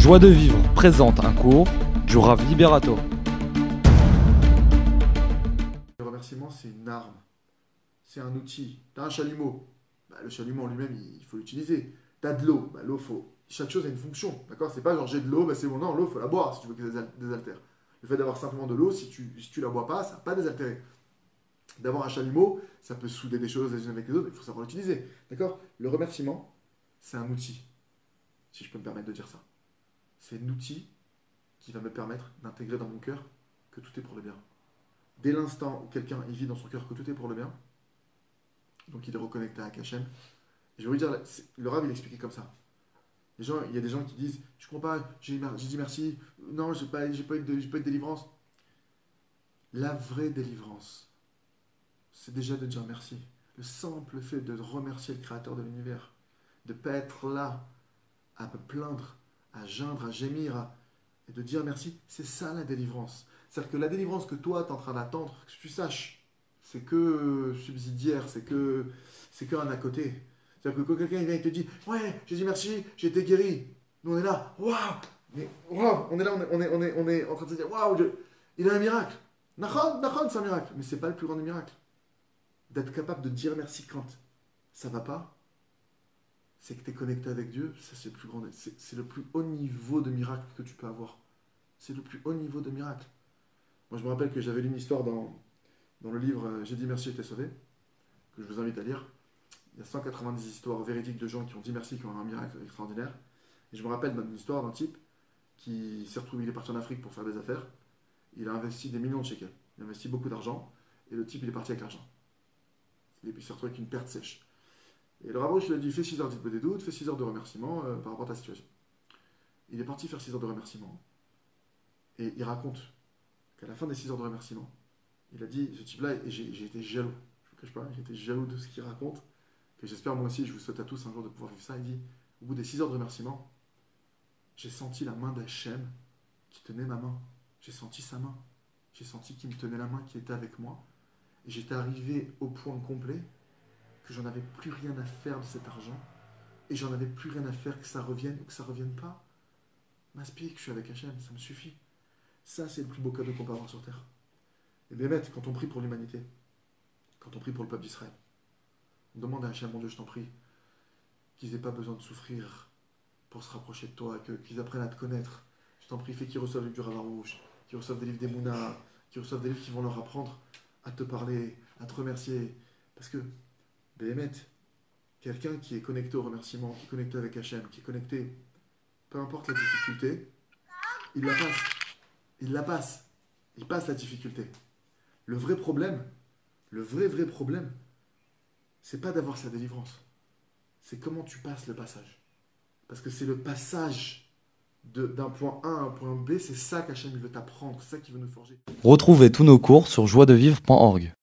Joie de vivre présente un cours du Rav Liberato. Le remerciement, c'est une arme, c'est un outil. T'as un chalumeau, bah, le chalumeau en lui-même, il faut l'utiliser. T'as de l'eau, bah, l'eau, faut... chaque chose a une fonction, d'accord? C'est pas genre j'ai de l'eau, bah, c'est bon, non, l'eau, faut la boire si tu veux qu'elle désaltère. Le fait d'avoir simplement de l'eau, si tu, si la bois pas, ça va pas désaltérer. D'avoir un chalumeau, ça peut souder des choses les unes avec les autres, il faut savoir l'utiliser, d'accord? Le remerciement, c'est un outil, si je peux me permettre de dire ça. C'est un outil qui va me permettre d'intégrer dans mon cœur que tout est pour le bien. Dès l'instant où quelqu'un vit dans son cœur que tout est pour le bien, donc il est reconnecté à Hachem, je vais vous dire, le Rav il expliqué comme ça. Les gens, il y a des gens qui disent, je comprends pas, j'ai dit merci, non, j'ai pas, pas, pas eu de délivrance. La vraie délivrance, c'est déjà de dire merci. Le simple fait de remercier le Créateur de l'univers, de ne pas être là à me plaindre, à geindre, à gémir, et de dire merci, c'est ça la délivrance. C'est-à-dire que la délivrance que toi, tu es en train d'attendre, que tu saches, c'est que subsidiaire, c'est que c'est qu'un à côté. C'est-à-dire que quand quelqu'un vient et te dit Ouais, j'ai dit merci, j'ai été guéri. Nous, on est là, waouh Mais waouh On est là, on est, on, est, on, est, en train de se dire Waouh, il a un miracle. Nahon, Nahon, c'est un miracle. Mais c'est pas le plus grand des miracles. D'être capable de dire merci quand ça va pas, c'est que tu es connecté avec Dieu, ça c'est le plus grand, c'est le plus haut niveau de miracle que tu peux avoir. C'est le plus haut niveau de miracle. Moi je me rappelle que j'avais lu une histoire dans, dans le livre euh, J'ai dit merci, j'étais sauvé, que je vous invite à lire. Il y a 190 histoires véridiques de gens qui ont dit merci, qui ont un miracle extraordinaire. Et je me rappelle d'une histoire d'un type qui s'est retrouvé, il est parti en Afrique pour faire des affaires. Il a investi des millions de shekels. Il a investi beaucoup d'argent. Et le type, il est parti avec l'argent. Et puis il s'est retrouvé avec une perte sèche. Et le rabbi, lui a dit fais 6 heures des doutes, fais 6 heures de remerciement euh, par rapport à ta situation. Il est parti faire 6 heures de remerciement. Et il raconte qu'à la fin des 6 heures de remerciement, il a dit ce type-là, j'ai été jaloux. Je ne vous cache pas, j'ai été jaloux de ce qu'il raconte. Que j'espère moi aussi, je vous souhaite à tous un jour de pouvoir vivre ça. Il dit au bout des 6 heures de remerciement, j'ai senti la main d'Hachem qui tenait ma main. J'ai senti sa main. J'ai senti qu'il me tenait la main, qui était avec moi. Et j'étais arrivé au point complet que j'en avais plus rien à faire de cet argent. Et j'en avais plus rien à faire que ça revienne ou que ça revienne pas. M'inspire que je suis avec Hachem, ça me suffit. Ça, c'est le plus beau cadeau qu'on peut avoir sur Terre. Et bien, quand on prie pour l'humanité, quand on prie pour le peuple d'Israël, on demande à Hachem, mon Dieu, je t'en prie, qu'ils n'aient pas besoin de souffrir pour se rapprocher de toi, qu'ils apprennent à te connaître. Je t'en prie, fais qu'ils reçoivent du rouge, qu'ils reçoivent des livres des Mouna, qu'ils reçoivent des livres qui vont leur apprendre à te parler, à te remercier. Parce que, Béhémet, quelqu'un qui est connecté au remerciement, qui est connecté avec Hachem, qui est connecté, peu importe la difficulté, il la passe. Il la passe. Il passe la difficulté. Le vrai problème, le vrai, vrai problème, c'est pas d'avoir sa délivrance. C'est comment tu passes le passage. Parce que c'est le passage d'un point A à un point B, c'est ça qu'Hachem veut t'apprendre, c'est ça qu'il veut nous forger. Retrouvez tous nos cours sur joiedevivre.org.